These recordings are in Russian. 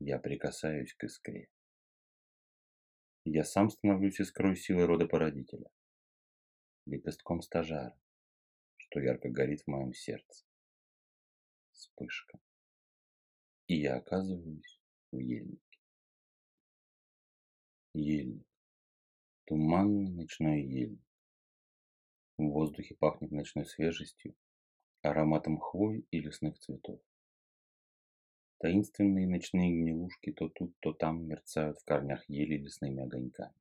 Я прикасаюсь к искре. Я сам становлюсь искрой силы рода породителя, лепестком стажара, что ярко горит в моем сердце. Вспышка. И я оказываюсь в ельнике. Ельник. Туманный ночной ельник. В воздухе пахнет ночной свежестью, ароматом хвои и лесных цветов. Таинственные ночные гнилушки то тут, то там мерцают в корнях ели лесными огоньками.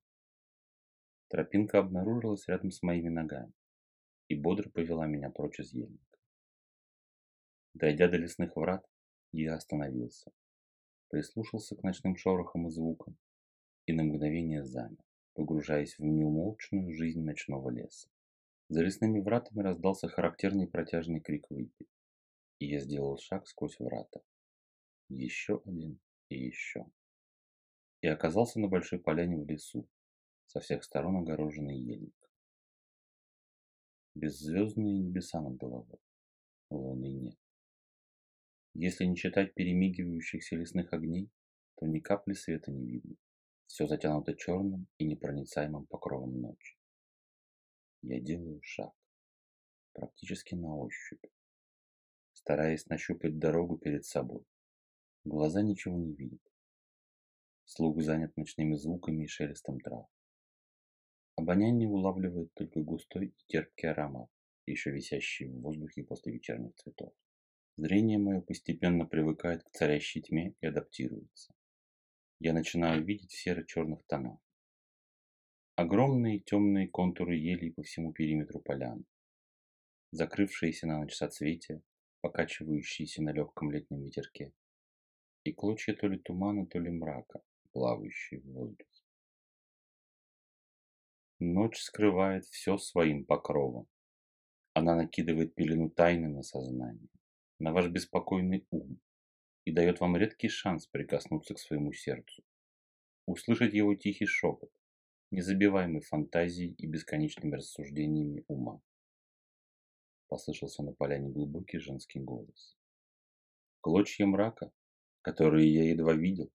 Тропинка обнаружилась рядом с моими ногами и бодро повела меня прочь из ельника. Дойдя до лесных врат, я остановился, прислушался к ночным шорохам и звукам и на мгновение замер, погружаясь в неумолчную жизнь ночного леса. За лесными вратами раздался характерный протяжный крик выпи, и я сделал шаг сквозь врата еще один и еще. И оказался на большой поляне в лесу, со всех сторон огороженный ельник. Беззвездные небеса над головой, луны нет. Если не считать перемигивающихся лесных огней, то ни капли света не видно. Все затянуто черным и непроницаемым покровом ночи. Я делаю шаг, практически на ощупь, стараясь нащупать дорогу перед собой. Глаза ничего не видят. Слух занят ночными звуками и шелестом трав. Обоняние улавливает только густой и терпкий аромат, еще висящий в воздухе после вечерних цветов. Зрение мое постепенно привыкает к царящей тьме и адаптируется. Я начинаю видеть в серо-черных тонах. Огромные темные контуры елей по всему периметру поляны. Закрывшиеся на ночь соцветия, покачивающиеся на легком летнем ветерке и клочья то ли тумана, то ли мрака, плавающие в воздухе. Ночь скрывает все своим покровом. Она накидывает пелену тайны на сознание, на ваш беспокойный ум и дает вам редкий шанс прикоснуться к своему сердцу, услышать его тихий шепот, незабиваемый фантазией и бесконечными рассуждениями ума. Послышался на поляне глубокий женский голос. Клочья мрака которые я едва видел,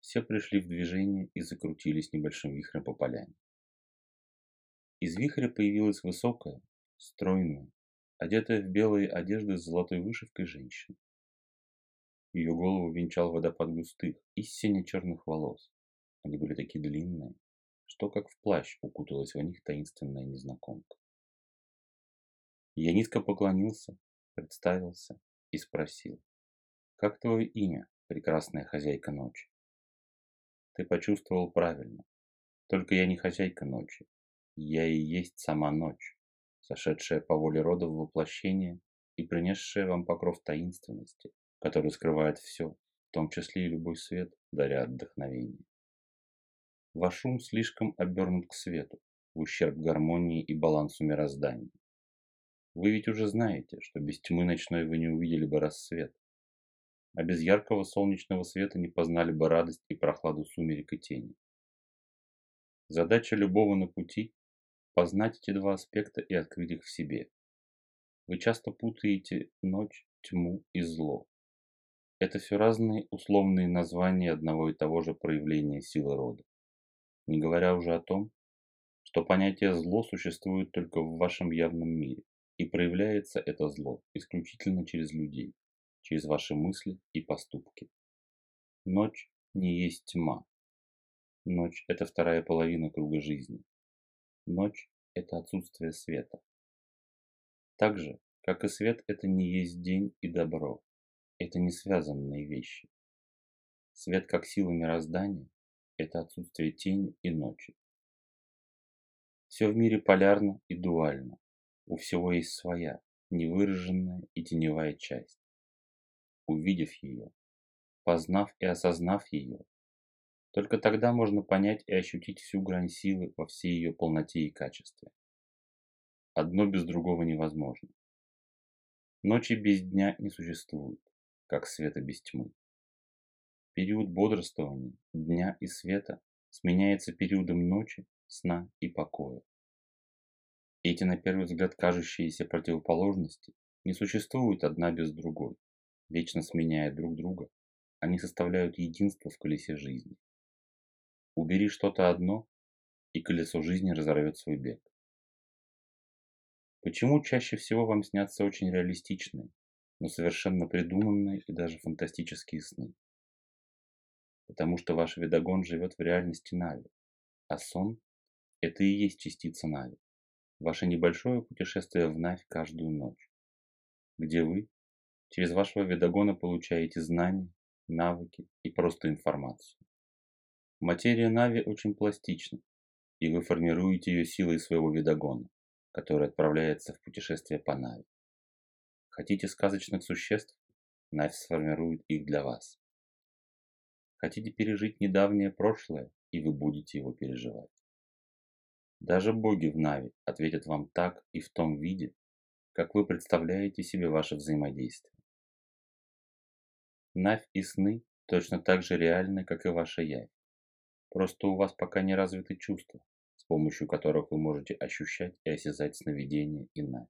все пришли в движение и закрутились небольшим вихрем по поляне. Из вихря появилась высокая, стройная, одетая в белые одежды с золотой вышивкой женщина. Ее голову венчал водопад густых и сине-черных волос. Они были такие длинные, что как в плащ укуталась в них таинственная незнакомка. Я низко поклонился, представился и спросил, «Как твое имя?» Прекрасная хозяйка ночи. Ты почувствовал правильно. Только я не хозяйка ночи. Я и есть сама ночь, сошедшая по воле рода в воплощение и принесшая вам покров таинственности, который скрывает все, в том числе и любой свет, даря отдохновение. Ваш ум слишком обернут к свету, в ущерб гармонии и балансу мироздания. Вы ведь уже знаете, что без тьмы ночной вы не увидели бы рассвет, а без яркого солнечного света не познали бы радость и прохладу сумерек и тени. Задача любого на пути – познать эти два аспекта и открыть их в себе. Вы часто путаете ночь, тьму и зло. Это все разные условные названия одного и того же проявления силы рода. Не говоря уже о том, что понятие зло существует только в вашем явном мире, и проявляется это зло исключительно через людей через ваши мысли и поступки. Ночь не есть тьма. Ночь – это вторая половина круга жизни. Ночь – это отсутствие света. Так же, как и свет – это не есть день и добро. Это не связанные вещи. Свет как сила мироздания – это отсутствие тени и ночи. Все в мире полярно и дуально. У всего есть своя, невыраженная и теневая часть. Увидев ее, познав и осознав ее, только тогда можно понять и ощутить всю грань силы во всей ее полноте и качестве. Одно без другого невозможно. Ночи без дня не существует, как света без тьмы. Период бодрствования, дня и света сменяется периодом ночи, сна и покоя. Эти на первый взгляд кажущиеся противоположности не существуют одна без другой. Вечно сменяя друг друга, они составляют единство в колесе жизни. Убери что-то одно, и колесо жизни разорвет свой бег. Почему чаще всего вам снятся очень реалистичные, но совершенно придуманные и даже фантастические сны? потому что ваш видогон живет в реальности Нави, а сон – это и есть частица Нави, ваше небольшое путешествие в Навь каждую ночь, где вы через вашего видогона получаете знания, навыки и просто информацию. Материя Нави очень пластична, и вы формируете ее силой своего видогона, который отправляется в путешествие по Нави. Хотите сказочных существ? Навь сформирует их для вас. Хотите пережить недавнее прошлое, и вы будете его переживать. Даже боги в Нави ответят вам так и в том виде, как вы представляете себе ваше взаимодействие. Навь и сны точно так же реальны, как и ваша явь. Просто у вас пока не развиты чувства, с помощью которых вы можете ощущать и осязать сновидения и Навь.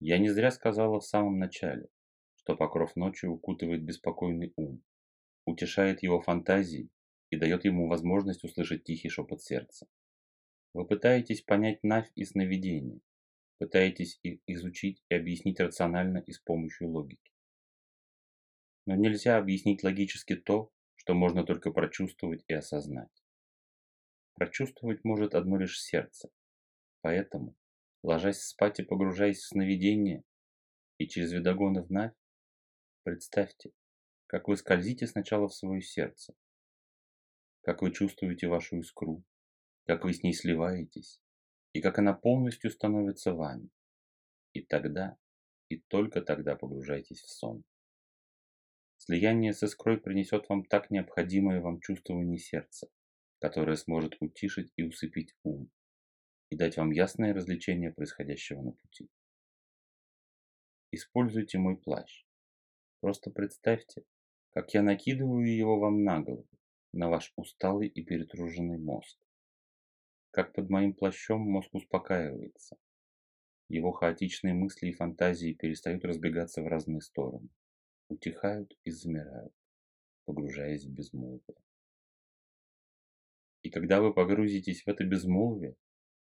Я не зря сказала в самом начале, что покров ночи укутывает беспокойный ум, утешает его фантазии и дает ему возможность услышать тихий шепот сердца. Вы пытаетесь понять Навь и сновидения, пытаетесь их изучить и объяснить рационально и с помощью логики. Но нельзя объяснить логически то, что можно только прочувствовать и осознать. Прочувствовать может одно лишь сердце. Поэтому, ложась спать и погружаясь в сновидение, и через видогоны в Навь, представьте, как вы скользите сначала в свое сердце, как вы чувствуете вашу искру, как вы с ней сливаетесь, и как она полностью становится вами. И тогда, и только тогда погружайтесь в сон. Слияние с искрой принесет вам так необходимое вам чувствование сердца, которое сможет утишить и усыпить ум, и дать вам ясное развлечение происходящего на пути. Используйте мой плащ. Просто представьте, как я накидываю его вам на голову, на ваш усталый и перетруженный мозг. Как под моим плащом мозг успокаивается. Его хаотичные мысли и фантазии перестают разбегаться в разные стороны, утихают и замирают, погружаясь в безмолвие. И когда вы погрузитесь в это безмолвие,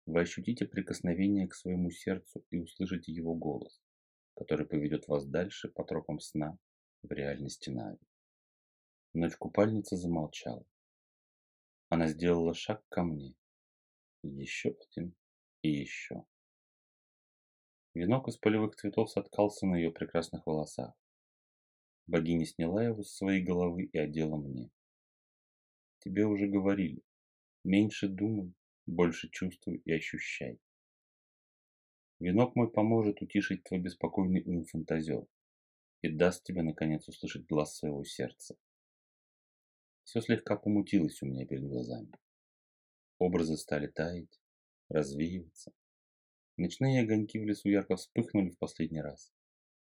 вы ощутите прикосновение к своему сердцу и услышите его голос, который поведет вас дальше по тропам сна в реальности Нави. Ночь-купальница замолчала. Она сделала шаг ко мне. Еще один и еще. Венок из полевых цветов соткался на ее прекрасных волосах. Богиня сняла его с своей головы и одела мне. Тебе уже говорили. Меньше думай, больше чувствуй и ощущай. Венок мой поможет утишить твой беспокойный ум фантазер и даст тебе, наконец, услышать глаз своего сердца. Все слегка помутилось у меня перед глазами. Образы стали таять, развеиваться. Ночные огоньки в лесу ярко вспыхнули в последний раз,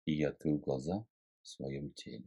и я открыл глаза своем теле.